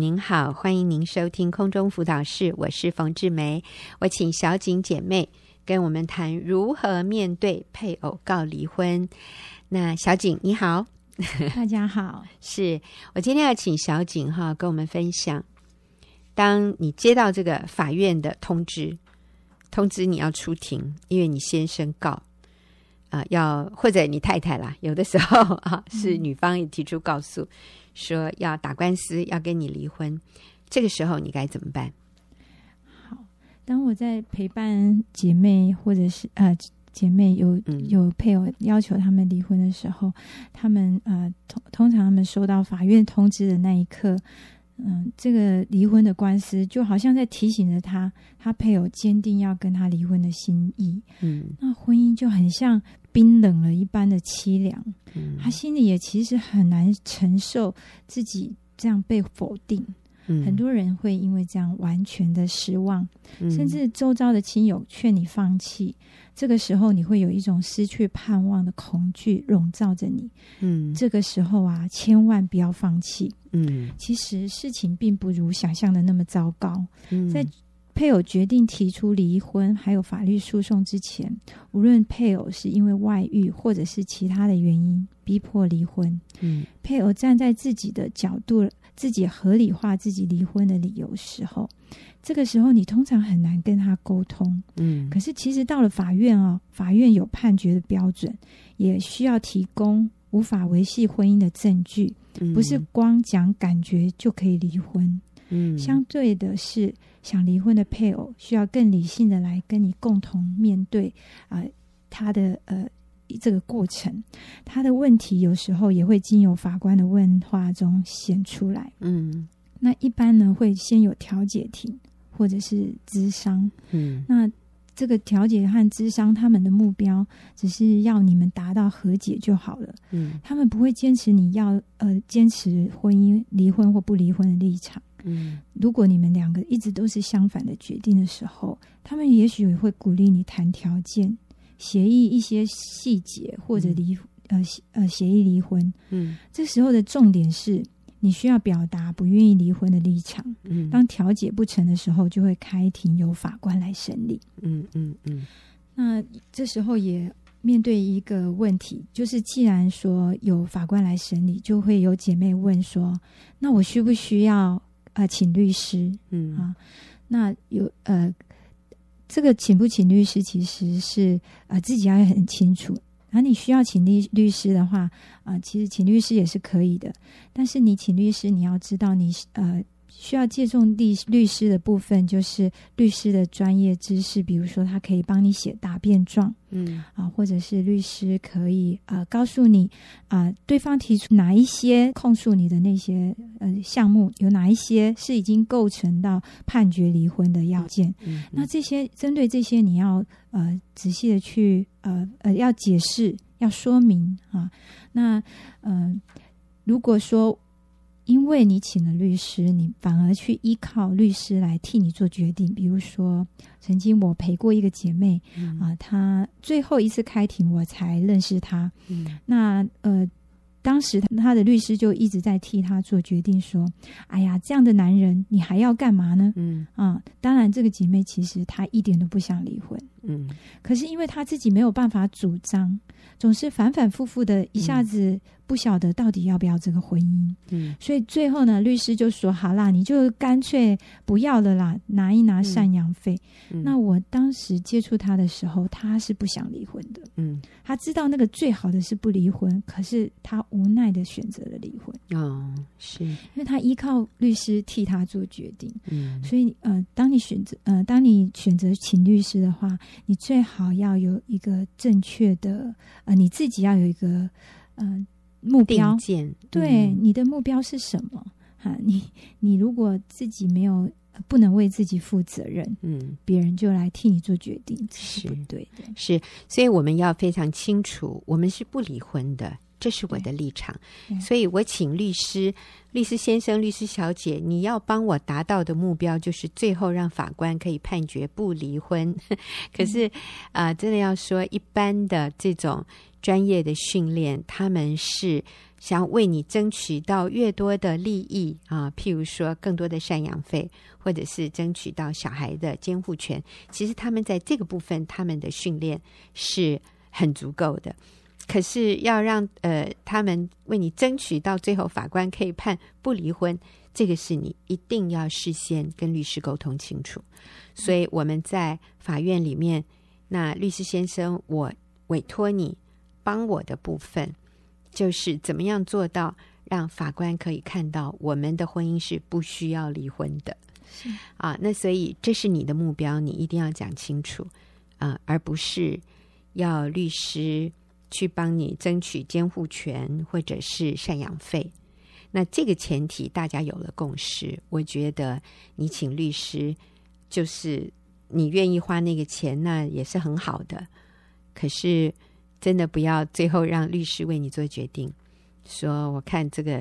您好，欢迎您收听空中辅导室，我是冯志梅。我请小景姐妹跟我们谈如何面对配偶告离婚。那小景你好，大家好，是我今天要请小景哈跟我们分享，当你接到这个法院的通知，通知你要出庭，因为你先生告啊、呃，要或者你太太啦，有的时候啊是女方也提出告诉。嗯说要打官司，要跟你离婚，这个时候你该怎么办？好，当我在陪伴姐妹或者是呃姐妹有有配偶要求他们离婚的时候，嗯、他们呃通通常他们收到法院通知的那一刻，嗯、呃，这个离婚的官司就好像在提醒着他，他配偶坚定要跟他离婚的心意。嗯，那婚姻就很像。冰冷了一般的凄凉，嗯、他心里也其实很难承受自己这样被否定。嗯、很多人会因为这样完全的失望，嗯、甚至周遭的亲友劝你放弃。这个时候，你会有一种失去盼望的恐惧笼罩着你。嗯，这个时候啊，千万不要放弃。嗯，其实事情并不如想象的那么糟糕。嗯、在配偶决定提出离婚，还有法律诉讼之前，无论配偶是因为外遇或者是其他的原因逼迫离婚，嗯，配偶站在自己的角度，自己合理化自己离婚的理由时候，这个时候你通常很难跟他沟通，嗯。可是其实到了法院哦，法院有判决的标准，也需要提供无法维系婚姻的证据，不是光讲感觉就可以离婚。嗯，相对的是，想离婚的配偶需要更理性的来跟你共同面对啊、呃，他的呃这个过程，他的问题有时候也会经由法官的问话中显出来。嗯，那一般呢会先有调解庭或者是咨商。嗯，那这个调解和咨商他们的目标只是要你们达到和解就好了。嗯，他们不会坚持你要呃坚持婚姻离婚或不离婚的立场。嗯，如果你们两个一直都是相反的决定的时候，他们也许也会鼓励你谈条件、协议一些细节，或者离、嗯、呃呃协议离婚。嗯，这时候的重点是你需要表达不愿意离婚的立场。嗯，当调解不成的时候，就会开庭由法官来审理。嗯嗯嗯。那这时候也面对一个问题，就是既然说有法官来审理，就会有姐妹问说：那我需不需要？啊，请律师，嗯啊，那有呃，这个请不请律师，其实是啊、呃、自己要很清楚。那你需要请律律师的话，啊、呃，其实请律师也是可以的。但是你请律师，你要知道你呃。需要借重律律师的部分，就是律师的专业知识，比如说他可以帮你写答辩状，嗯啊，或者是律师可以啊、呃、告诉你啊、呃，对方提出哪一些控诉你的那些呃项目，有哪一些是已经构成到判决离婚的要件。嗯，嗯，那这些针对这些，你要呃仔细的去呃呃要解释，要说明啊。那嗯、呃，如果说。因为你请了律师，你反而去依靠律师来替你做决定。比如说，曾经我陪过一个姐妹，嗯、啊，她最后一次开庭我才认识她。嗯、那呃，当时她的律师就一直在替她做决定，说：“哎呀，这样的男人，你还要干嘛呢？”嗯啊，当然，这个姐妹其实她一点都不想离婚。嗯，可是因为她自己没有办法主张，总是反反复复的，一下子。嗯不晓得到底要不要这个婚姻，嗯，所以最后呢，律师就说：“好啦，你就干脆不要了啦，拿一拿赡养费。嗯”那我当时接触他的时候，他是不想离婚的，嗯，他知道那个最好的是不离婚，可是他无奈的选择了离婚。哦，是。因为他依靠律师替他做决定，嗯，所以呃，当你选择呃，当你选择请律师的话，你最好要有一个正确的呃，你自己要有一个呃。目标，嗯、对你的目标是什么？哈，你你如果自己没有不能为自己负责任，嗯，别人就来替你做决定，是不对的。是，所以我们要非常清楚，我们是不离婚的，这是我的立场。所以我请律师、律师先生、律师小姐，你要帮我达到的目标，就是最后让法官可以判决不离婚。可是啊、真的要说一般的这种。专业的训练，他们是想为你争取到越多的利益啊，譬如说更多的赡养费，或者是争取到小孩的监护权，其实他们在这个部分，他们的训练是很足够的。可是要让呃他们为你争取到最后法官可以判不离婚，这个是你一定要事先跟律师沟通清楚。所以我们在法院里面，那律师先生，我委托你帮我的部分。就是怎么样做到让法官可以看到我们的婚姻是不需要离婚的，是啊，那所以这是你的目标，你一定要讲清楚啊，而不是要律师去帮你争取监护权或者是赡养费。那这个前提大家有了共识，我觉得你请律师就是你愿意花那个钱，那也是很好的。可是。真的不要最后让律师为你做决定，说我看这个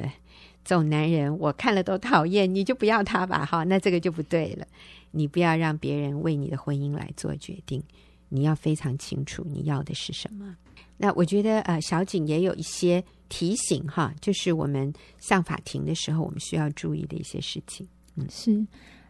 这种男人，我看了都讨厌，你就不要他吧，哈，那这个就不对了。你不要让别人为你的婚姻来做决定，你要非常清楚你要的是什么。那我觉得呃，小景也有一些提醒哈，就是我们上法庭的时候，我们需要注意的一些事情。嗯，是，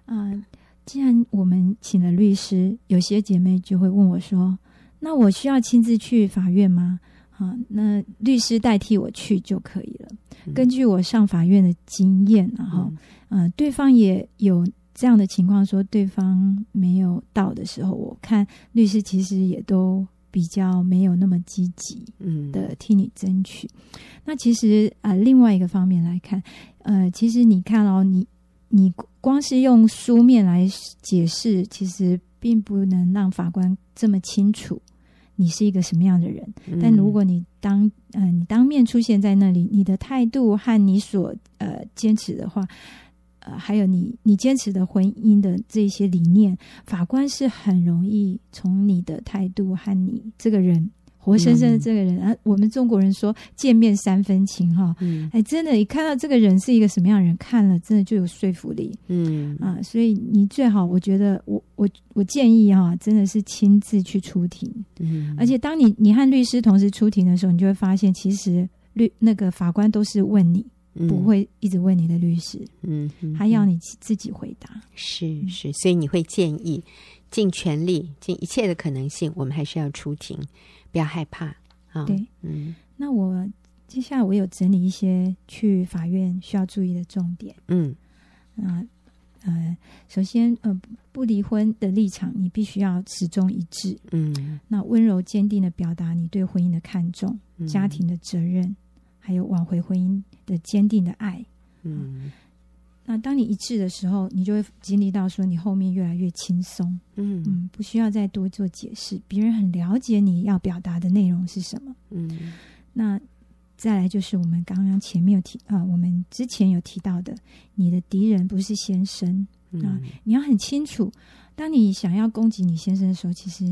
呃，既然我们请了律师，有些姐妹就会问我说。那我需要亲自去法院吗？啊，那律师代替我去就可以了。嗯、根据我上法院的经验，然后，嗯、呃，对方也有这样的情况，说对方没有到的时候，我看律师其实也都比较没有那么积极，嗯，的替你争取。嗯、那其实啊、呃，另外一个方面来看，呃，其实你看哦，你你光是用书面来解释，其实。并不能让法官这么清楚你是一个什么样的人，嗯、但如果你当嗯、呃、你当面出现在那里，你的态度和你所呃坚持的话，呃还有你你坚持的婚姻的这些理念，法官是很容易从你的态度和你这个人。活生生的这个人，啊，我们中国人说见面三分情哈，嗯，哎，真的，你看到这个人是一个什么样的人，看了真的就有说服力，嗯。啊，所以你最好，我觉得，我我我建议哈，真的是亲自去出庭，嗯，而且当你你和律师同时出庭的时候，你就会发现，其实律那个法官都是问你，不会一直问你的律师，嗯，他要你自己回答，是是，所以你会建议尽全力尽一切的可能性，我们还是要出庭。不要害怕啊！对，嗯，那我接下来我有整理一些去法院需要注意的重点。嗯，啊，呃，首先，呃，不离婚的立场你必须要始终一致。嗯，那温柔坚定的表达你对婚姻的看重、嗯、家庭的责任，还有挽回婚姻的坚定的爱。嗯。啊那当你一致的时候，你就会经历到说，你后面越来越轻松，嗯嗯，不需要再多做解释，别人很了解你要表达的内容是什么，嗯。那再来就是我们刚刚前面有提啊，我们之前有提到的，你的敌人不是先生啊，你要很清楚，当你想要攻击你先生的时候，其实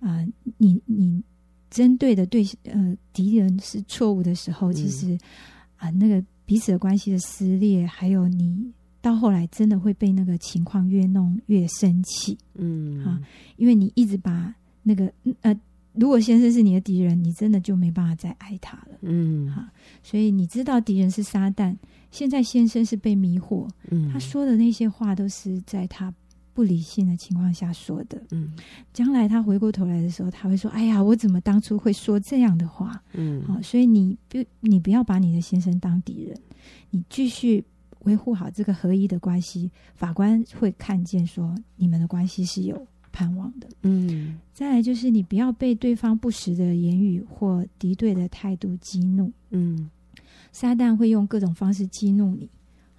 啊，你你针对的对呃敌人是错误的时候，其实啊，那个彼此的关系的撕裂，还有你。到后来真的会被那个情况越弄越生气，嗯，哈，因为你一直把那个呃，如果先生是你的敌人，你真的就没办法再爱他了，嗯，哈，所以你知道敌人是撒旦，现在先生是被迷惑，嗯，他说的那些话都是在他不理性的情况下说的，嗯，将来他回过头来的时候，他会说：“哎呀，我怎么当初会说这样的话？”嗯，好，所以你不，你不要把你的先生当敌人，你继续。维护好这个合一的关系，法官会看见说你们的关系是有盼望的。嗯，再来就是你不要被对方不实的言语或敌对的态度激怒。嗯，撒旦会用各种方式激怒你，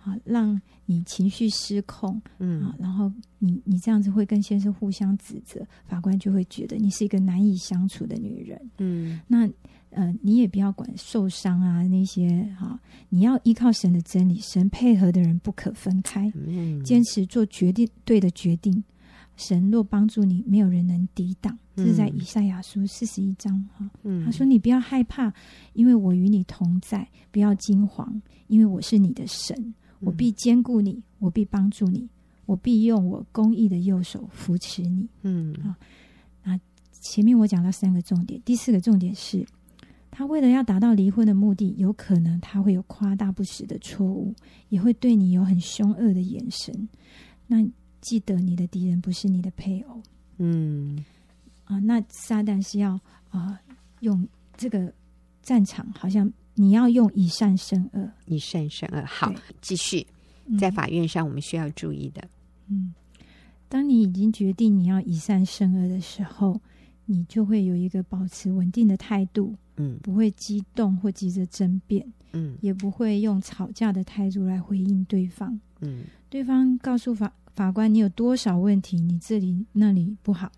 啊，让你情绪失控。嗯，啊，然后你你这样子会跟先生互相指责，法官就会觉得你是一个难以相处的女人。嗯，那。呃，你也不要管受伤啊，那些哈、哦，你要依靠神的真理，神配合的人不可分开，嗯、坚持做决定对的决定。神若帮助你，没有人能抵挡。这是在以赛亚书四十一章哈，他说：“你不要害怕，因为我与你同在；不要惊惶，因为我是你的神，我必兼顾你，我必帮助你，我必用我公义的右手扶持你。”嗯啊，那前面我讲到三个重点，第四个重点是。他为了要达到离婚的目的，有可能他会有夸大不实的错误，也会对你有很凶恶的眼神。那记得，你的敌人不是你的配偶。嗯，啊，那撒旦是要啊用这个战场，好像你要用以善胜恶，以善胜恶。好，继续在法院上，我们需要注意的。嗯，当你已经决定你要以善胜恶的时候，你就会有一个保持稳定的态度，嗯，不会激动或急着争辩，嗯，也不会用吵架的态度来回应对方，嗯，对方告诉法法官你有多少问题，你这里那里不好，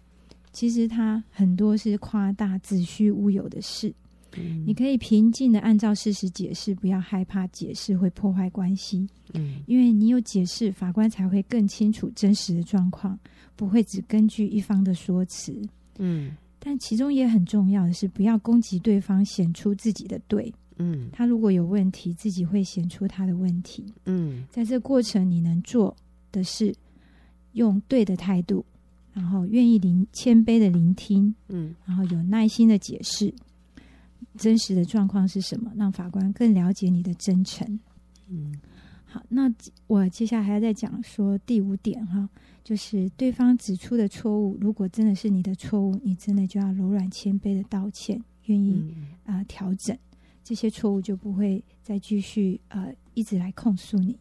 其实他很多是夸大子虚乌有的事，嗯，你可以平静的按照事实解释，不要害怕解释会破坏关系，嗯，因为你有解释，法官才会更清楚真实的状况，不会只根据一方的说辞，嗯，但其中也很重要的是，不要攻击对方，显出自己的对。嗯，他如果有问题，自己会显出他的问题。嗯，在这过程，你能做的是用对的态度，然后愿意聆谦卑的聆听，嗯，然后有耐心的解释真实的状况是什么，让法官更了解你的真诚。嗯，好，那我接下来还要再讲说第五点哈，就是对方指出的错误，如果真的是你的错误，你真的就要柔软谦卑的道歉，愿意啊、呃、调整。这些错误就不会再继续呃一直来控诉你。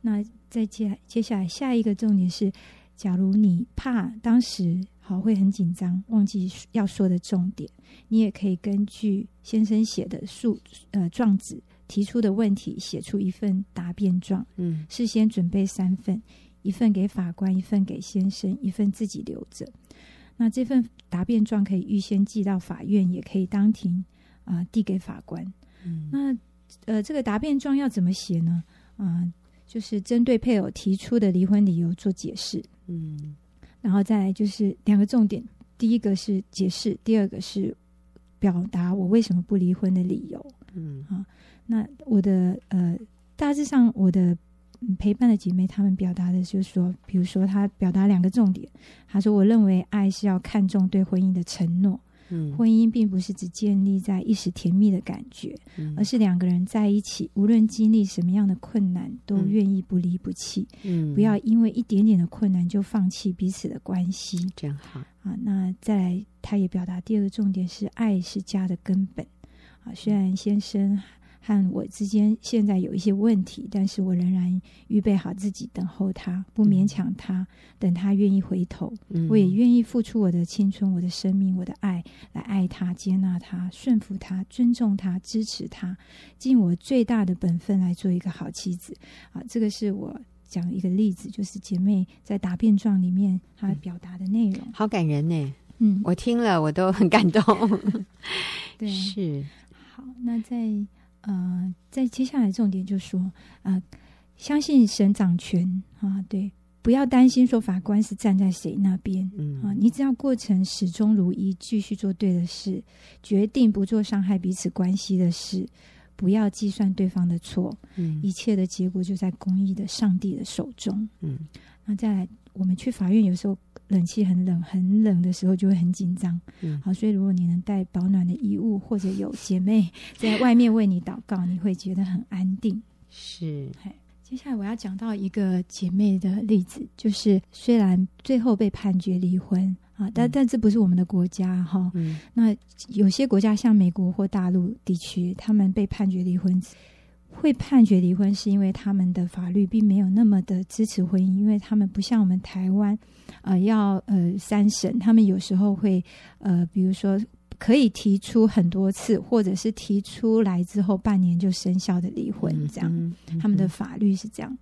那再接接下来下一个重点是，假如你怕当时好会很紧张，忘记要说的重点，你也可以根据先生写的诉呃状子提出的问题，写出一份答辩状。嗯，事先准备三份，一份给法官，一份给先生，一份自己留着。那这份答辩状可以预先寄到法院，也可以当庭。啊、呃，递给法官。嗯，那呃，这个答辩状要怎么写呢？啊、呃，就是针对配偶提出的离婚理由做解释。嗯，然后再来就是两个重点，第一个是解释，第二个是表达我为什么不离婚的理由。嗯，啊，那我的呃，大致上我的陪伴的姐妹，她们表达的就是说，比如说她表达两个重点，她说：“我认为爱是要看重对婚姻的承诺。”嗯，婚姻并不是只建立在一时甜蜜的感觉，嗯、而是两个人在一起，无论经历什么样的困难，都愿意不离不弃。嗯，不要因为一点点的困难就放弃彼此的关系。这样好啊！那再来，他也表达第二个重点是，爱是家的根本。啊，虽然先生和我之间现在有一些问题，但是我仍然预备好自己等候他，不勉强他，嗯、等他愿意回头，嗯、我也愿意付出我的青春、我的生命、我的爱来爱他、接纳他、顺服他、尊重他、支持他，尽我最大的本分来做一个好妻子。啊，这个是我讲一个例子，就是姐妹在答辩状里面她表达的内容，嗯、好感人呢。嗯，我听了我都很感动。对，是好，那在。呃，在接下来重点就是说，呃，相信神掌权啊，对，不要担心说法官是站在谁那边，嗯。啊，你只要过程始终如一，继续做对的事，决定不做伤害彼此关系的事，不要计算对方的错，嗯，一切的结果就在公义的上帝的手中，嗯，那再来，我们去法院有时候。冷气很冷，很冷的时候就会很紧张。嗯，好，所以如果你能带保暖的衣物，或者有姐妹 在外面为你祷告，你会觉得很安定。是。接下来我要讲到一个姐妹的例子，就是虽然最后被判决离婚啊，但但这不是我们的国家哈。嗯，那有些国家像美国或大陆地区，他们被判决离婚。会判决离婚，是因为他们的法律并没有那么的支持婚姻，因为他们不像我们台湾，呃，要呃三审，他们有时候会呃，比如说可以提出很多次，或者是提出来之后半年就生效的离婚，这样，他们的法律是这样。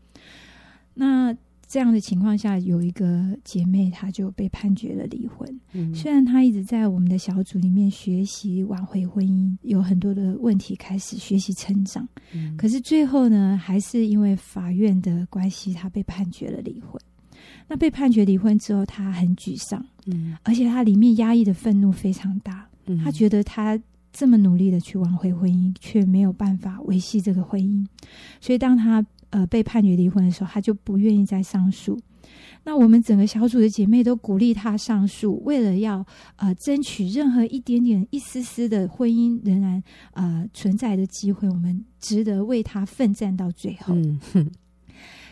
那。这样的情况下，有一个姐妹，她就被判决了离婚。嗯、虽然她一直在我们的小组里面学习挽回婚姻，有很多的问题开始学习成长，嗯、可是最后呢，还是因为法院的关系，她被判决了离婚。那被判决离婚之后，她很沮丧，嗯，而且她里面压抑的愤怒非常大。嗯、她觉得她这么努力的去挽回婚姻，却没有办法维系这个婚姻。所以当她呃被判决离婚的时候，她就不愿意再上诉。那我们整个小组的姐妹都鼓励她上诉，为了要呃争取任何一点点、一丝丝的婚姻仍然呃存在的机会，我们值得为她奋战到最后。嗯、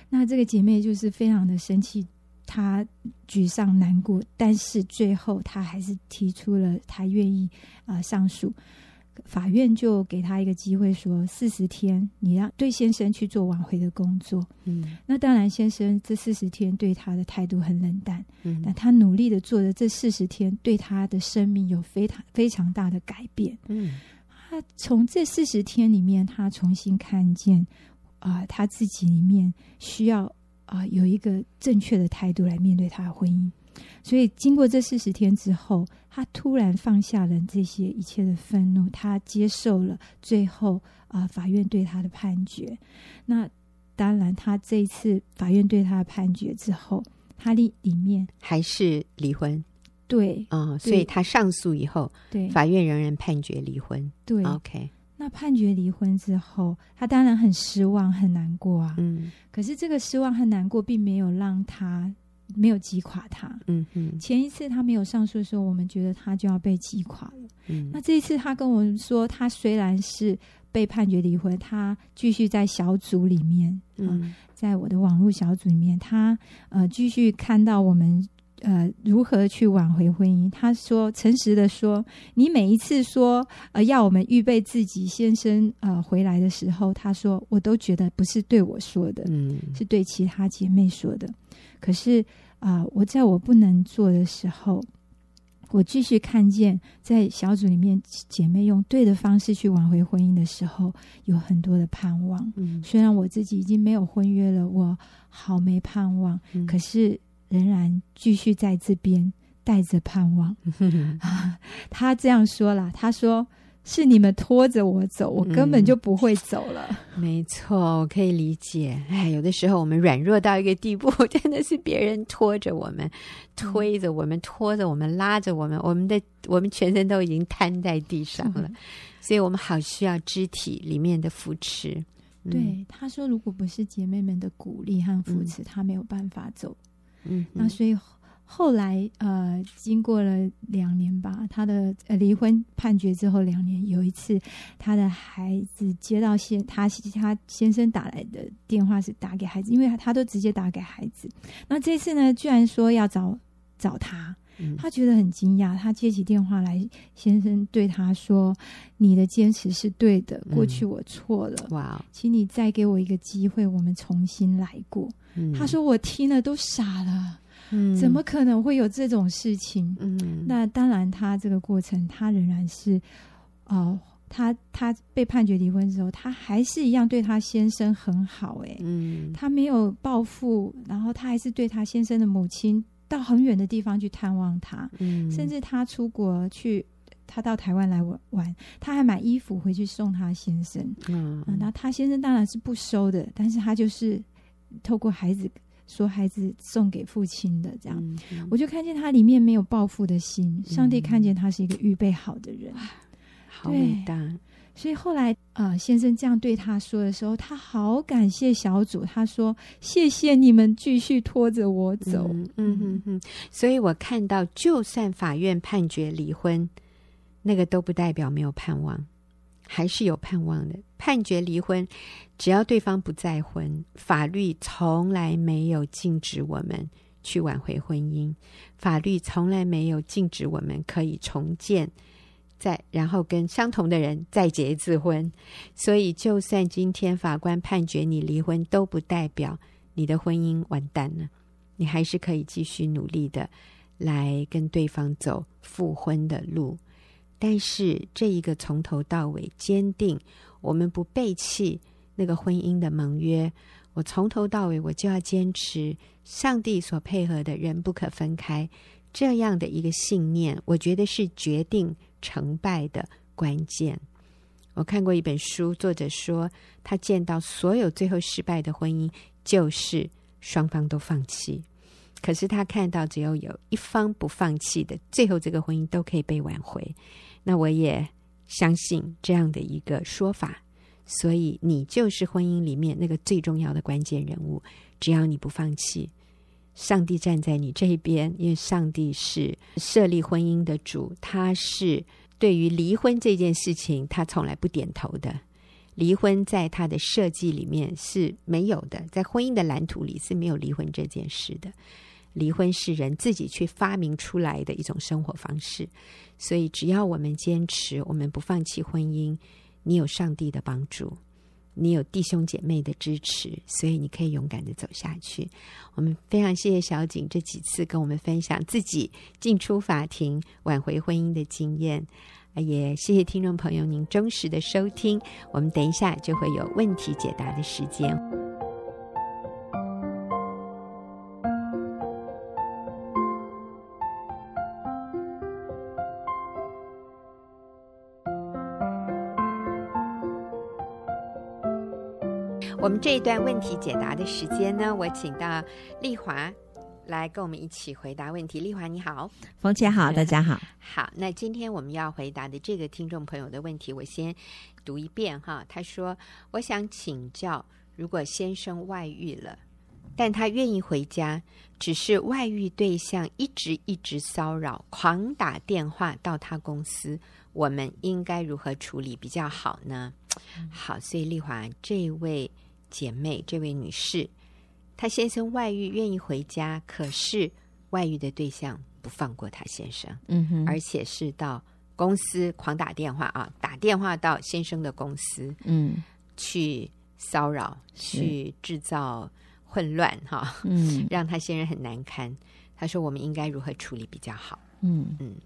那这个姐妹就是非常的生气，她沮丧难过，但是最后她还是提出了她愿意啊、呃、上诉。法院就给他一个机会，说四十天，你让对先生去做挽回的工作。嗯，那当然，先生这四十天对他的态度很冷淡。嗯，但他努力的做的这四十天，对他的生命有非常非常大的改变。嗯，他从这四十天里面，他重新看见啊、呃，他自己里面需要啊、呃、有一个正确的态度来面对他的婚姻。所以，经过这四十天之后，他突然放下了这些一切的愤怒，他接受了最后啊、呃、法院对他的判决。那当然，他这一次法院对他的判决之后，他里里面还是离婚。对啊、哦，所以他上诉以后，对法院仍然判决离婚。对，OK。那判决离婚之后，他当然很失望、很难过啊。嗯，可是这个失望和难过并没有让他。没有击垮他。嗯嗯，前一次他没有上诉的时候，我们觉得他就要被击垮了。嗯，那这一次他跟我们说，他虽然是被判决离婚，他继续在小组里面，嗯，呃、在我的网络小组里面，他呃继续看到我们呃如何去挽回婚姻。他说，诚实的说，你每一次说呃要我们预备自己先生呃回来的时候，他说我都觉得不是对我说的，嗯，是对其他姐妹说的。可是啊、呃，我在我不能做的时候，我继续看见在小组里面姐妹用对的方式去挽回婚姻的时候，有很多的盼望。嗯，虽然我自己已经没有婚约了，我好没盼望，嗯、可是仍然继续在这边带着盼望。嗯、他这样说了，他说。是你们拖着我走，我根本就不会走了。嗯、没错，我可以理解。哎，有的时候我们软弱到一个地步，真的是别人拖着我们，推着我们，拖着我们，拉着我们，我们的我们全身都已经瘫在地上了。嗯、所以我们好需要肢体里面的扶持。嗯、对，他说，如果不是姐妹们的鼓励和扶持，嗯、他没有办法走。嗯，那所以。后来，呃，经过了两年吧，他的呃离婚判决之后两年，有一次，他的孩子接到先他他先生打来的电话是打给孩子，因为他他都直接打给孩子。那这次呢，居然说要找找他，他觉得很惊讶。他接起电话来，先生对他说：“你的坚持是对的，过去我错了，哇，请你再给我一个机会，我们重新来过。”他说：“我听了都傻了。”嗯，怎么可能会有这种事情？嗯，那当然，他这个过程，他仍然是，哦、呃，他他被判决离婚之后，他还是一样对他先生很好、欸，诶，嗯，他没有报复，然后他还是对他先生的母亲到很远的地方去探望他，嗯，甚至他出国去，他到台湾来玩玩，他还买衣服回去送他先生，嗯，那、呃、他先生当然是不收的，但是他就是透过孩子。说孩子送给父亲的这样，嗯嗯、我就看见他里面没有报复的心。上帝看见他是一个预备好的人，嗯、好伟大。所以后来啊、呃，先生这样对他说的时候，他好感谢小组。他说：“谢谢你们继续拖着我走。嗯”嗯哼哼。所以我看到，就算法院判决离婚，那个都不代表没有盼望。还是有盼望的。判决离婚，只要对方不再婚，法律从来没有禁止我们去挽回婚姻，法律从来没有禁止我们可以重建，再然后跟相同的人再结一次婚。所以，就算今天法官判决你离婚，都不代表你的婚姻完蛋了，你还是可以继续努力的来跟对方走复婚的路。但是这一个从头到尾坚定，我们不背弃那个婚姻的盟约。我从头到尾我就要坚持，上帝所配合的人不可分开。这样的一个信念，我觉得是决定成败的关键。我看过一本书，作者说他见到所有最后失败的婚姻，就是双方都放弃。可是他看到只有有一方不放弃的，最后这个婚姻都可以被挽回。那我也相信这样的一个说法，所以你就是婚姻里面那个最重要的关键人物。只要你不放弃，上帝站在你这一边，因为上帝是设立婚姻的主，他是对于离婚这件事情，他从来不点头的。离婚在他的设计里面是没有的，在婚姻的蓝图里是没有离婚这件事的。离婚是人自己去发明出来的一种生活方式，所以只要我们坚持，我们不放弃婚姻，你有上帝的帮助，你有弟兄姐妹的支持，所以你可以勇敢的走下去。我们非常谢谢小景这几次跟我们分享自己进出法庭挽回婚姻的经验。也谢谢听众朋友您忠实的收听，我们等一下就会有问题解答的时间。我们这一段问题解答的时间呢，我请到丽华。来跟我们一起回答问题，丽华你好，冯姐好，大家好。好，那今天我们要回答的这个听众朋友的问题，我先读一遍哈。他说：“我想请教，如果先生外遇了，但他愿意回家，只是外遇对象一直一直骚扰，狂打电话到他公司，我们应该如何处理比较好呢？”好，所以丽华这位姐妹，这位女士。她先生外遇，愿意回家，可是外遇的对象不放过她先生，嗯哼，而且是到公司狂打电话啊，打电话到先生的公司，嗯，去骚扰，去制造混乱，哈，嗯，让他先生很难堪。他说：“我们应该如何处理比较好？”嗯嗯，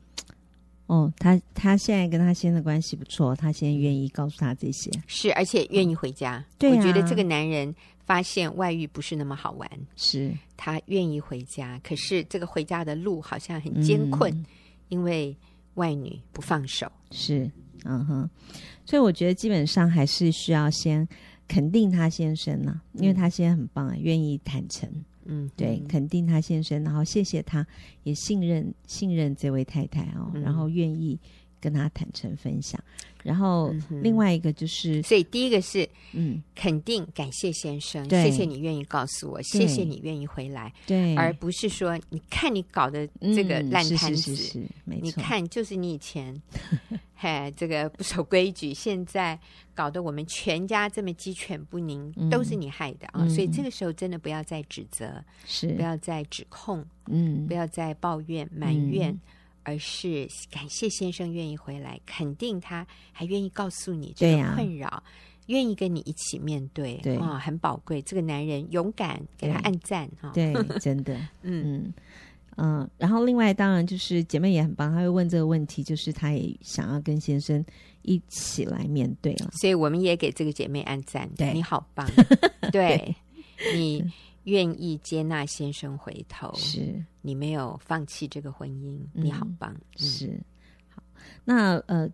哦，他他现在跟他先生的关系不错，他现在愿意告诉他这些，是而且愿意回家。嗯、对、啊，我觉得这个男人。发现外遇不是那么好玩，是他愿意回家，可是这个回家的路好像很艰困，嗯、因为外女不放手。是，嗯哼，所以我觉得基本上还是需要先肯定他先生呢、啊，因为他现在很棒啊，愿意坦诚。嗯，对，肯定他先生，然后谢谢他，也信任信任这位太太哦，嗯、然后愿意跟他坦诚分享。然后另外一个就是，所以第一个是嗯，肯定感谢先生，谢谢你愿意告诉我，谢谢你愿意回来，对，而不是说你看你搞的这个烂摊子，是是是，没错，你看就是你以前 嘿这个不守规矩，现在搞得我们全家这么鸡犬不宁，都是你害的啊！所以这个时候真的不要再指责，是。不要再指控，嗯，不要再抱怨埋怨。而是感谢先生愿意回来，肯定他还愿意告诉你这个困扰，啊、愿意跟你一起面对，对啊、哦，很宝贵。这个男人勇敢，给他按赞哈。对，哦、对，真的，嗯嗯嗯。然后另外当然就是姐妹也很棒，她会问这个问题，就是她也想要跟先生一起来面对了，所以我们也给这个姐妹按赞，对，你好棒，对，对你。愿意接纳先生回头，是。你没有放弃这个婚姻，嗯、你好棒，是。好。那呃，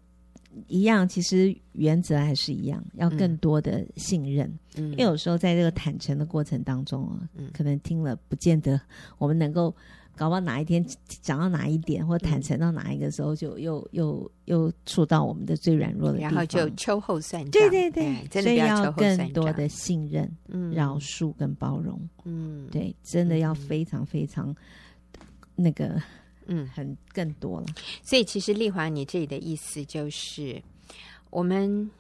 一样，其实原则还是一样，要更多的信任。嗯，因为有时候在这个坦诚的过程当中啊，嗯，可能听了不见得我们能够。搞不好哪一天讲到哪一点，或坦诚到哪一个时候，就又又又触到我们的最软弱的地方，然后就秋后算账。对对对，哎、真的要更多的信任、嗯、饶恕跟包容。嗯，对，真的要非常非常那个，嗯，很更多了。所以，其实丽华，你这里的意思就是，我们。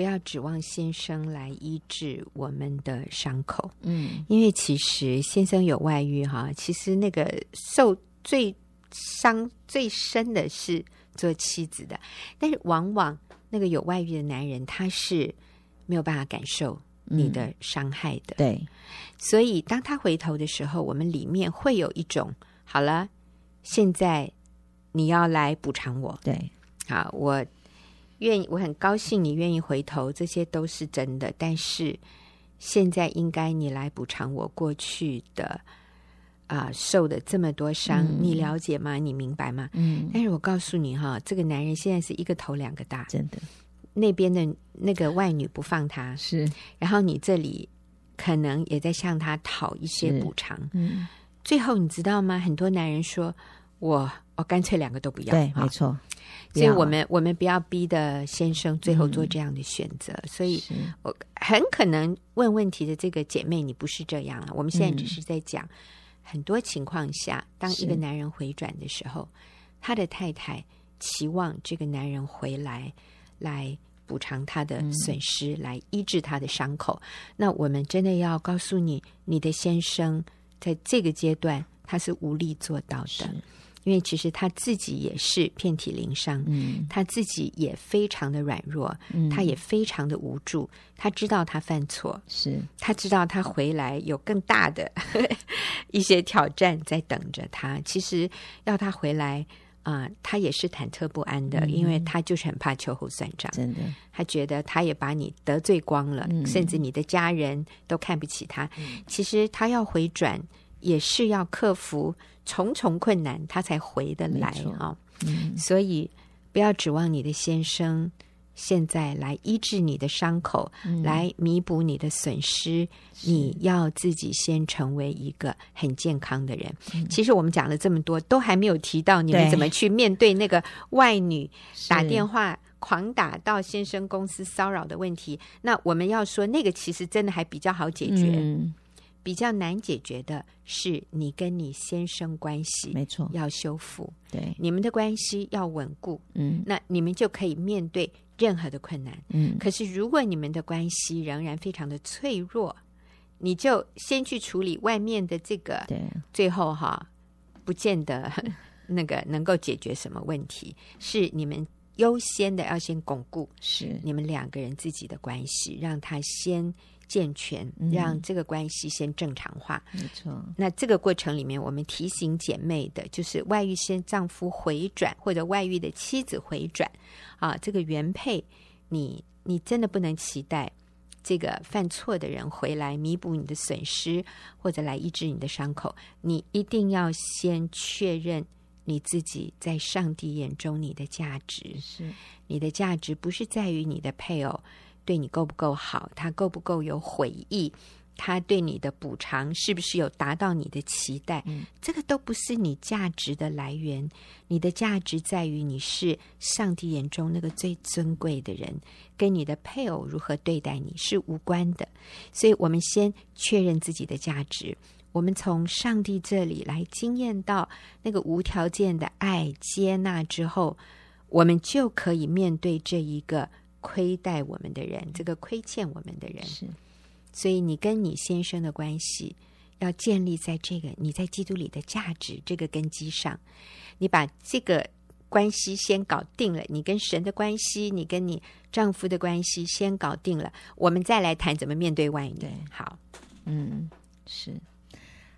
不要指望先生来医治我们的伤口，嗯，因为其实先生有外遇哈，其实那个受最伤最深的是做妻子的，但是往往那个有外遇的男人他是没有办法感受你的伤害的，嗯、对，所以当他回头的时候，我们里面会有一种好了，现在你要来补偿我，对，好我。愿意，我很高兴你愿意回头，这些都是真的。但是现在应该你来补偿我过去的啊、呃、受的这么多伤，嗯、你了解吗？你明白吗？嗯。但是我告诉你哈，这个男人现在是一个头两个大，真的。那边的那个外女不放他，是。然后你这里可能也在向他讨一些补偿。嗯。最后你知道吗？很多男人说。我我干脆两个都不要。对，没错。所以我们我们不要逼的先生最后做这样的选择。嗯、所以，我很可能问问题的这个姐妹，你不是这样啊。我们现在只是在讲，很多情况下，当一个男人回转的时候，他的太太期望这个男人回来来补偿他的损失，嗯、来医治他的伤口。那我们真的要告诉你，你的先生在这个阶段他是无力做到的。因为其实他自己也是遍体鳞伤，嗯，他自己也非常的软弱，嗯，他也非常的无助。他知道他犯错，是他知道他回来有更大的 一些挑战在等着他。其实要他回来啊，呃，他也是忐忑不安的，嗯，因为他就是很怕秋后算账。真的，他觉得他也把你得罪光了，嗯，甚至你的家人都看不起他。嗯，其实他要回转，也是要克服。重重困难，他才回得来啊！嗯，所以不要指望你的先生现在来医治你的伤口，嗯，来弥补你的损失。你要自己先成为一个很健康的人。嗯，其实我们讲了这么多，都还没有提到你们怎么去面对那个外女打电话狂打到先生公司骚扰的问题。那我们要说，那个其实真的还比较好解决。嗯比较难解决的是你跟你先生关系，没错，要修复，对，你们的关系要稳固，嗯，那你们就可以面对任何的困难，嗯。可是如果你们的关系仍然非常的脆弱，你就先去处理外面的这个，对，最后哈，不见得 那个能够解决什么问题，是你们优先的要先巩固，是。你们两个人自己的关系，让他先。健全，让这个关系先正常化。没错。那这个过程里面，我们提醒姐妹的，就是外遇先丈夫回转，或者外遇的妻子回转啊，这个原配，你你真的不能期待这个犯错的人回来弥补你的损失，或者来医治你的伤口。你一定要先确认你自己在上帝眼中你的价值。是，你的价值不是在于你的配偶。对你够不够好？他够不够有悔意？他对你的补偿是不是有达到你的期待？嗯，这个都不是你价值的来源。你的价值在于你是上帝眼中那个最尊贵的人，跟你的配偶如何对待你是无关的。所以，我们先确认自己的价值。我们从上帝这里来经验到那个无条件的爱接纳之后，我们就可以面对这一个。亏待我们的人，这个亏欠我们的人，是，所以你跟你先生的关系要建立在这个你在基督里的价值这个根基上。你把这个关系先搞定了，你跟神的关系，你跟你丈夫的关系先搞定了，我们再来谈怎么面对外女。好，嗯，是，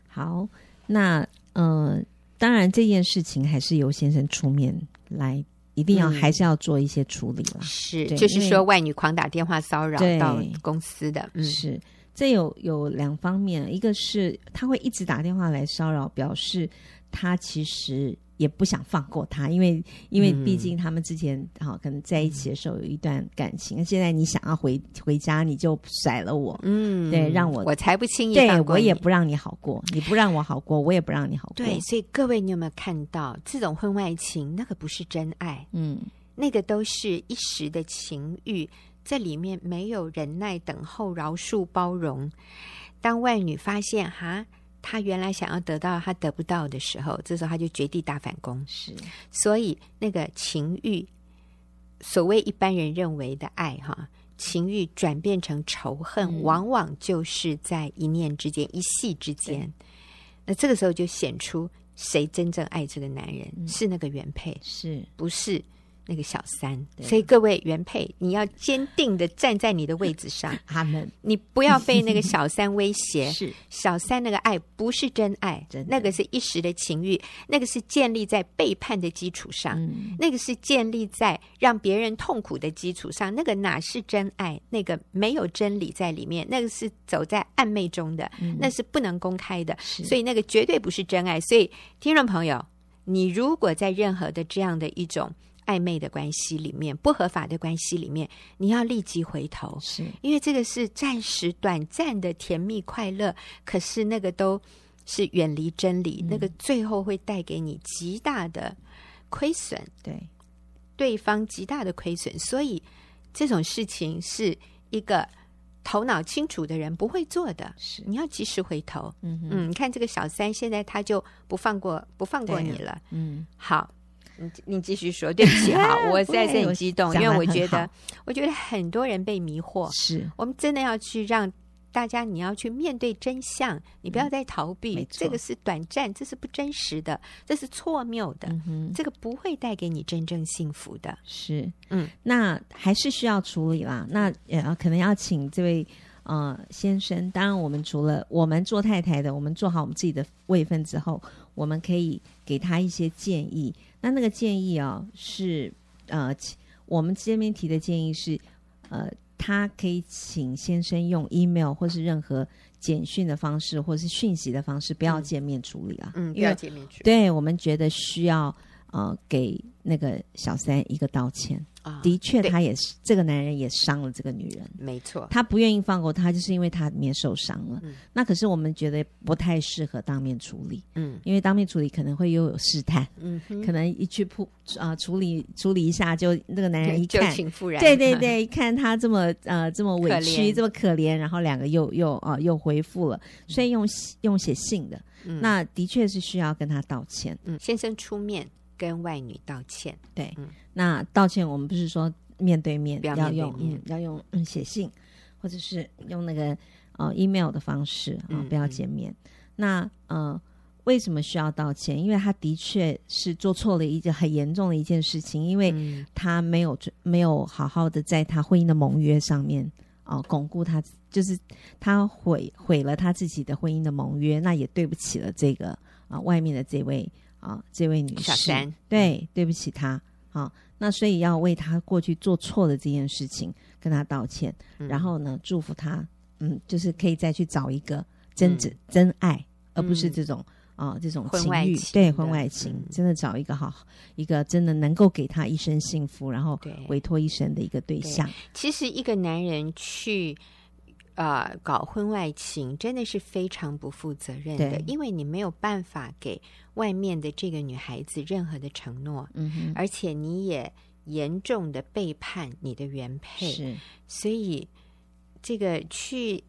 好，那呃，当然这件事情还是由先生出面来。一定要还是要做一些处理了，嗯、是，就是说外女狂打电话骚扰到公司的，嗯、是这有有两方面，一个是他会一直打电话来骚扰，表示他其实。也不想放过他，因为因为毕竟他们之前好、嗯、可能在一起的时候有一段感情，嗯、现在你想要回回家，你就甩了我，嗯，对，让我我才不轻易对，我也不让你好过，你不让我好过，我也不让你好过。对，所以各位，你有没有看到这种婚外情？那个不是真爱，嗯，那个都是一时的情欲，这里面没有忍耐、等候、饶恕、包容。当外女发现哈。他原来想要得到他得不到的时候，这时候他就绝地大反攻。是，所以那个情欲，所谓一般人认为的爱，哈，情欲转变成仇恨，嗯，往往就是在一念之间，一夕之间。那这个时候就显出谁真正爱这个男人，嗯，是那个原配，是不是？那个小三，所以各位原配，你要坚定的站在你的位置上。他们，你不要被那个小三威胁。是小三那个爱不是真爱，真，那个是一时的情欲，那个是建立在背叛的基础上，嗯，那个是建立在让别人痛苦的基础上，那个哪是真爱？那个没有真理在里面，那个是走在暧昧中的，嗯，那是不能公开的，所以那个绝对不是真爱。所以听众朋友，你如果在任何的这样的一种。暧昧的关系里面，不合法的关系里面，你要立即回头，是因为这个是暂时短暂的甜蜜快乐，可是那个都是远离真理，嗯、那个最后会带给你极大的亏损，对对方极大的亏损。所以这种事情是一个头脑清楚的人不会做的。是你要及时回头。嗯嗯，你看这个小三现在他就不放过不放过你了。嗯，好，你你继续说。对不起，哈，我实在是很激动，因为我觉得我觉得很多人被迷惑。是我们真的要去让。大家，你要去面对真相，你不要再逃避。嗯、这个是短暂，这是不真实的，这是错谬的。嗯、这个不会带给你真正幸福的。是，嗯，那还是需要处理啦。那呃，可能要请这位呃先生。当然，我们除了我们做太太的，我们做好我们自己的位分之后，我们可以给他一些建议。那那个建议啊、哦，是呃，我们这边提的建议是呃。他可以请先生用 email 或是任何简讯的方式，或是讯息的方式，不要见面处理啊。嗯，不要见面处理。对，我们觉得需要呃给那个小三一个道歉。啊，的确，他也是这个男人也伤了这个女人，没错。他不愿意放过他，就是因为他里面受伤了。嗯，那可是我们觉得不太适合当面处理。嗯，因为当面处理可能会又有试探。嗯，可能一去扑啊、呃、处理处理一下，就那个男人一看。对对对，一看他这么呃这么委屈，这么可怜，然后两个又又啊、呃、又回复了，所以用用写信的，嗯，那的确是需要跟他道歉。嗯，先生出面跟外女道歉。对，嗯，那道歉我们不是说。面对面，不要面对面要用，嗯，要用嗯写信，或者是用那个呃 email 的方式啊、呃，不要见面。嗯、那呃，为什么需要道歉？因为他的确是做错了一件很严重的一件事情，因为他没有没有好好的在他婚姻的盟约上面啊、呃、巩固他，就是他毁毁了他自己的婚姻的盟约，那也对不起了这个啊、呃、外面的这位啊、呃、这位女士，小三，对，对不起她啊。呃那所以要为她过去做错的这件事情跟她道歉，嗯、然后呢，祝福她，嗯，就是可以再去找一个真挚、嗯、真爱，而不是这种啊、呃、这种情欲，对婚外情，嗯、真的找一个好一个真的能够给她一生幸福，然后委托一生的一个对象。对，其实一个男人去。啊、呃，搞婚外情真的是非常不负责任的，因为你没有办法给外面的这个女孩子任何的承诺，嗯哼，而且你也严重的背叛你的原配，是，所以这个去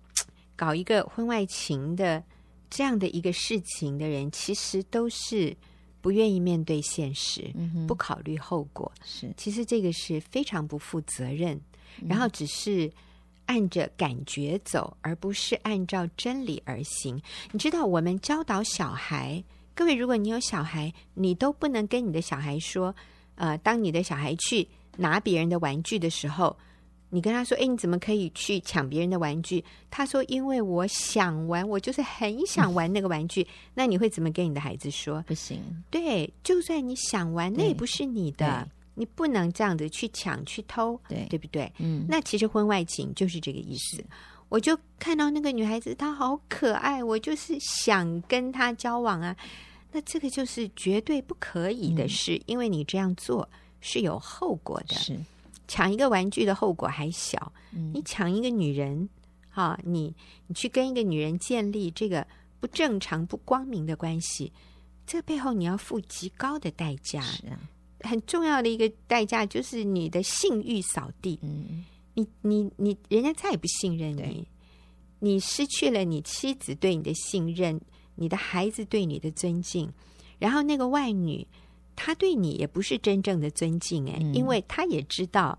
搞一个婚外情的这样的一个事情的人，其实都是不愿意面对现实，嗯，不考虑后果，是，其实这个是非常不负责任，然后只是。按着感觉走，而不是按照真理而行。你知道，我们教导小孩，各位，如果你有小孩，你都不能跟你的小孩说，呃，当你的小孩去拿别人的玩具的时候，你跟他说：“诶，你怎么可以去抢别人的玩具？”他说：“因为我想玩，我就是很想玩那个玩具。”那你会怎么跟你的孩子说？不行。对，就算你想玩，那也不是你的。你不能这样子去抢去偷，对对不对？嗯，那其实婚外情就是这个意思。我就看到那个女孩子，她好可爱，我就是想跟她交往啊。那这个就是绝对不可以的事，嗯，因为你这样做是有后果的。是抢一个玩具的后果还小，嗯，你抢一个女人，啊，你你去跟一个女人建立这个不正常、不光明的关系，这背后你要付极高的代价。是啊。很重要的一个代价就是你的信誉扫地，嗯，你你你，人家再也不信任你，你失去了你妻子对你的信任，你的孩子对你的尊敬，然后那个外女，她对你也不是真正的尊敬，哎，嗯，因为她也知道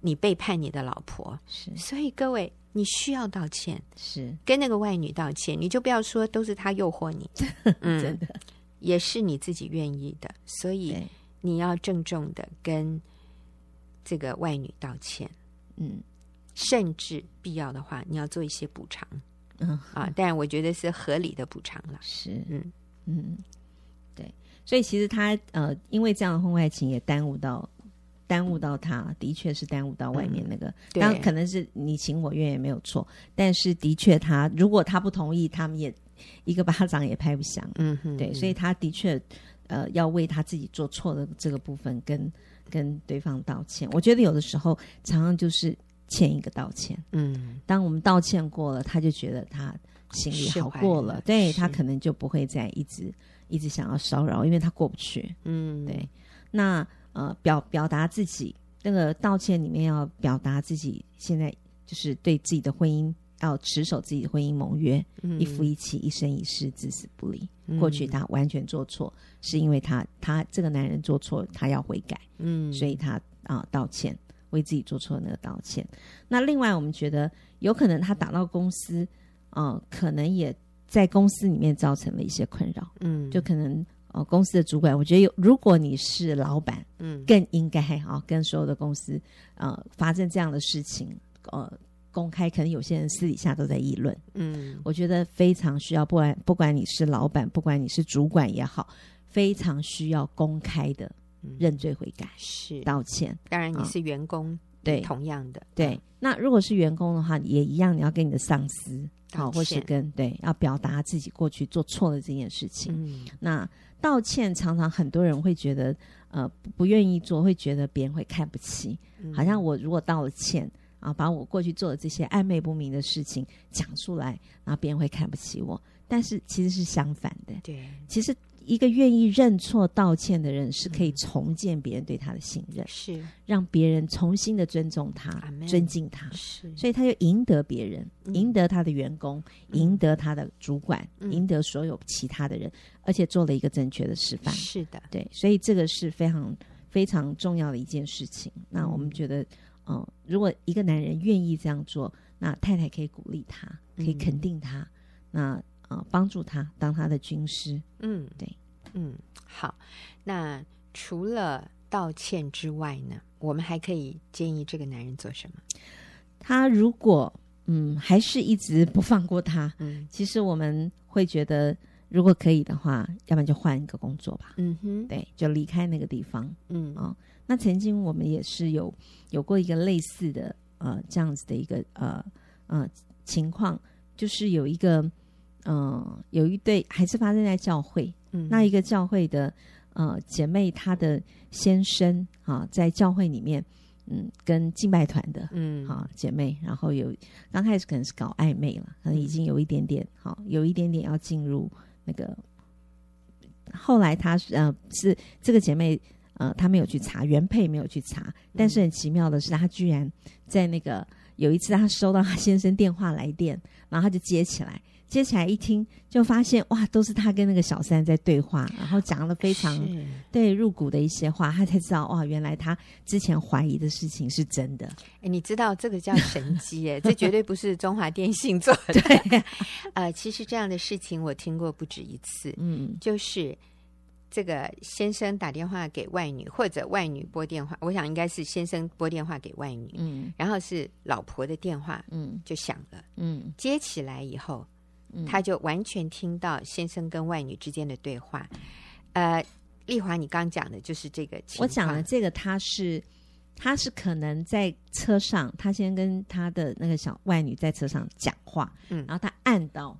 你背叛你的老婆，是，所以各位，你需要道歉，是。跟那个外女道歉，你就不要说都是她诱惑你，嗯，真的。也是你自己愿意的，所以。你要郑重的跟这个外女道歉，嗯，甚至必要的话，你要做一些补偿，嗯。啊，但我觉得是合理的补偿了，是，嗯。嗯，对，所以其实他呃，因为这样的婚外情也耽误到，耽误到他，的确是耽误到外面那个，当然可能是你情我愿也没有错，但是的确他如果他不同意，他们也一个巴掌也拍不响，嗯哼，对，所以他的确。呃，要为他自己做错的这个部分跟跟对方道歉。我觉得有的时候常常就是欠一个道歉。嗯，当我们道歉过了，他就觉得他心里好过了，了对他可能就不会再一直一直想要骚扰，因为他过不去。嗯，对。那呃，表表达自己那个道歉里面要表达自己现在就是对自己的婚姻要持守自己的婚姻盟约，嗯、一夫一妻，一生一世，至死不离。嗯、过去他完全做错，是因为他他这个男人做错，他要悔改，嗯，所以他啊、呃、道歉。为自己做错那个道歉。那另外，我们觉得有可能他打到公司，呃，可能也在公司里面造成了一些困扰。嗯，就可能哦，公司的主管，我觉得有，如果你是老板，嗯，更应该啊、呃，跟所有的公司呃发生这样的事情，呃，公开，可能有些人私底下都在议论。嗯，我觉得非常需要，不管不管你是老板，不管你是主管也好，非常需要公开的。认罪悔改是。道歉，当然你是员工，对，同样的。对。那如果是员工的话，也一样，你要跟你的上司好，或是跟对，要表达自己过去做错了这件事情。嗯，那道歉常常很多人会觉得，呃，不愿意做，会觉得别人会看不起，好像我如果道了歉啊，把我过去做的这些暧昧不明的事情讲出来，然后别人会看不起我。但是其实是相反的，对，其实。一个愿意认错道歉的人，是可以重建别人对他的信任，是让别人重新的尊重他、尊敬他，是，所以他就赢得别人，赢得他的员工，赢得他的主管，赢得所有其他的人，而且做了一个正确的示范。是的，对，所以这个是非常非常重要的一件事情。那我们觉得，嗯，如果一个男人愿意这样做，那太太可以鼓励他，可以肯定他，那。啊，帮助他当他的军师。嗯，对，嗯，好。那除了道歉之外呢，我们还可以建议这个男人做什么？他如果嗯还是一直不放过他，嗯，其实我们会觉得，如果可以的话，要不然就换一个工作吧。嗯哼，对，就离开那个地方。嗯啊，那曾经我们也是有有过一个类似的呃这样子的一个呃呃情况，就是有一个。嗯，有一对还是发生在教会，嗯，那一个教会的呃姐妹，她的先生啊，在教会里面，嗯，跟敬拜团的，嗯，好姐妹，然后有刚开始可能是搞暧昧了，可能已经有一点点，好，有一点点要进入那个，后来她呃是这个姐妹，呃，她没有去查原配，没有去查，但是很奇妙的是，她居然在那个有一次，她收到她先生电话来电，然后她就接起来。接起来一听，就发现哇，都是他跟那个小三在对话，然后讲了非常对入骨的一些话，他才知道哇，原来他之前怀疑的事情是真的。哎，你知道这个叫神机哎，这 绝对不是中华电信做的。对，呃，其实这样的事情我听过不止一次。嗯，就是这个先生打电话给外女，或者外女拨电话，我想应该是先生拨电话给外女，嗯，然后是老婆的电话，嗯，就响了，嗯，接起来以后。他就完全听到先生跟外女之间的对话，呃，丽华，你刚讲的就是这个情况。我讲的这个，他是他是可能在车上，他先跟他的那个小外女在车上讲话，嗯，然后他按到。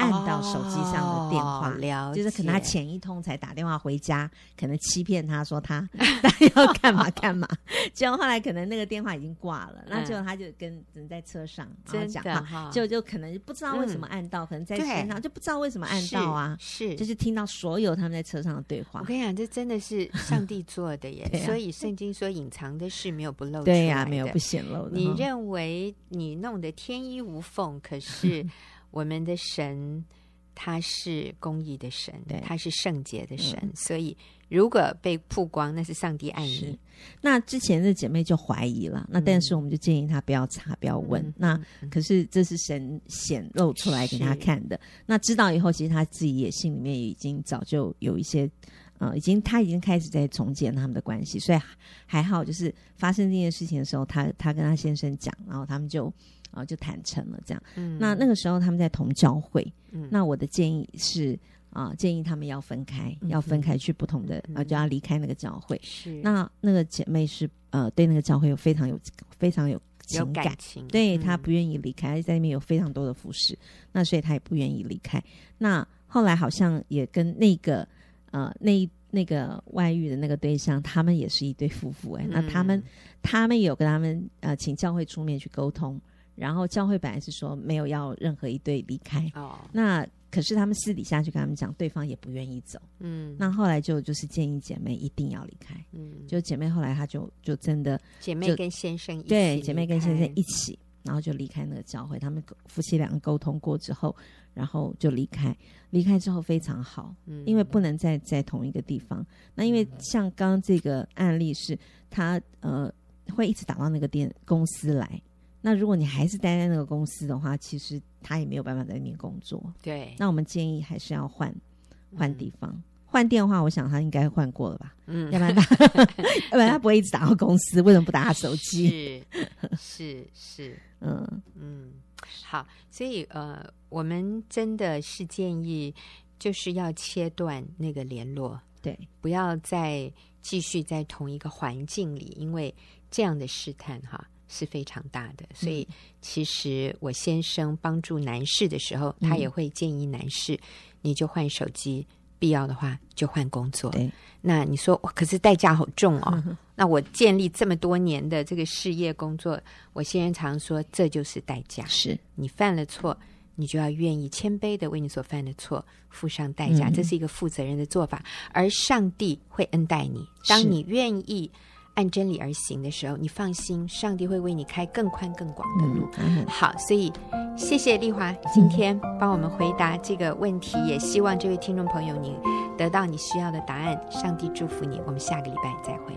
按到手机上的电话，哦、就是可能他前一通才打电话回家，可能欺骗他说他 要干嘛干嘛，结果后来可能那个电话已经挂了，那结果他就跟人在车上然后讲，就就可能不知道为什么按到，嗯、可能在车上就不知道为什么按到啊，是，就是听到所有他们在车上的对话。我跟你讲，这真的是上帝做的耶，啊、所以圣经说隐藏的事没有不露，对呀、啊，没有不显露的。你认为你弄得天衣无缝，可是。我们的神，他是公义的神，对，他是圣洁的神，嗯、所以如果被曝光，那是上帝爱你。那之前的姐妹就怀疑了，那但是我们就建议她不要查，不要问。嗯、那可是这是神显露出来给她看的。那知道以后，其实她自己也心里面已经早就有一些，呃，已经她已经开始在重建他们的关系，所以还好，就是发生这件事情的时候，她她跟她先生讲，然后他们就。啊，就坦诚了这样。嗯，那那个时候他们在同教会。嗯，那我的建议是啊，建议他们要分开，嗯、要分开去不同的，啊、嗯，就要离开那个教会。是。那那个姐妹是呃，对那个教会有非常有非常有情感，情对她不愿意离开，在那边有非常多的服饰，那所以她也不愿意离开。那后来好像也跟那个呃那那个外遇的那个对象，他们也是一对夫妇哎，嗯、那他们他们有跟他们呃请教会出面去沟通。然后教会本来是说没有要任何一对离开，哦，那可是他们私底下就跟他们讲，对方也不愿意走，嗯，那后来就就是建议姐妹一定要离开，嗯，就姐妹后来她就就真的姐妹跟先生一起对姐妹跟先生一起，起，然后就离开那个教会，他们夫妻两个沟通过之后，然后就离开，离开之后非常好，嗯。因为不能再在同一个地方。那因为像刚刚这个案例是，他呃会一直打到那个店公司来。那如果你还是待在那个公司的话，其实他也没有办法在那边工作。对，那我们建议还是要换换地方，换电话。我想他应该换过了吧？嗯，要不然他，要不然他不会一直打到公司。为什么不打他手机？是是是，嗯嗯，好，所以呃，我们真的是建议，就是要切断那个联络，对，不要再继续在同一个环境里，因为这样的试探哈。是非常大的，所以其实我先生帮助男士的时候，他也会建议男士，你就换手机，必要的话就换工作。对，那你说，可是代价好重哦。那我建立这么多年的这个事业工作，我先生常说，这就是代价。是你犯了错，你就要愿意谦卑的为你所犯的错付上代价，这是一个负责任的做法。而上帝会恩待你，当你愿意。按真理而行的时候，你放心，上帝会为你开更宽更广的路。嗯、好，所以谢谢丽华今天帮我们回答这个问题，嗯、也希望这位听众朋友你得到你需要的答案。上帝祝福你，我们下个礼拜再会。